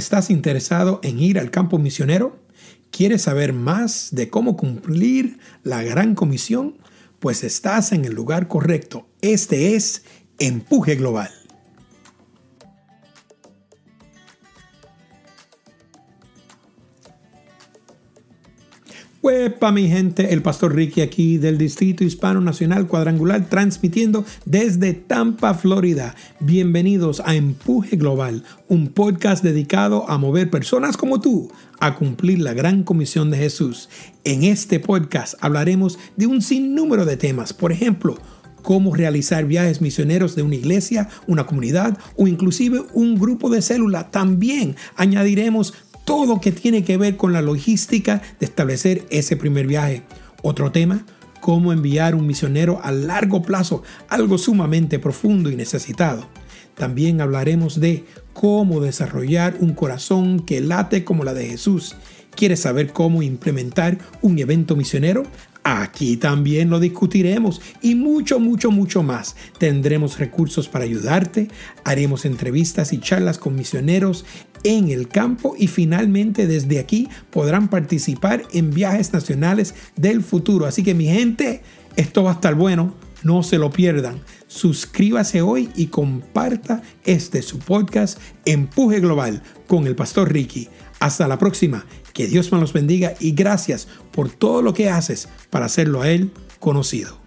¿Estás interesado en ir al campo misionero? ¿Quieres saber más de cómo cumplir la gran comisión? Pues estás en el lugar correcto. Este es Empuje Global. Huepa mi gente, el pastor Ricky aquí del Distrito Hispano Nacional Cuadrangular transmitiendo desde Tampa, Florida. Bienvenidos a Empuje Global, un podcast dedicado a mover personas como tú a cumplir la gran comisión de Jesús. En este podcast hablaremos de un sinnúmero de temas, por ejemplo, cómo realizar viajes misioneros de una iglesia, una comunidad o inclusive un grupo de célula. También añadiremos todo lo que tiene que ver con la logística de establecer ese primer viaje. Otro tema, cómo enviar un misionero a largo plazo, algo sumamente profundo y necesitado. También hablaremos de cómo desarrollar un corazón que late como la de Jesús. ¿Quieres saber cómo implementar un evento misionero? Aquí también lo discutiremos y mucho, mucho, mucho más. Tendremos recursos para ayudarte, haremos entrevistas y charlas con misioneros en el campo y finalmente desde aquí podrán participar en viajes nacionales del futuro. Así que mi gente, esto va a estar bueno, no se lo pierdan. Suscríbase hoy y comparta este su podcast Empuje Global con el pastor Ricky. Hasta la próxima. Que Dios me los bendiga y gracias por todo lo que haces para hacerlo a Él conocido.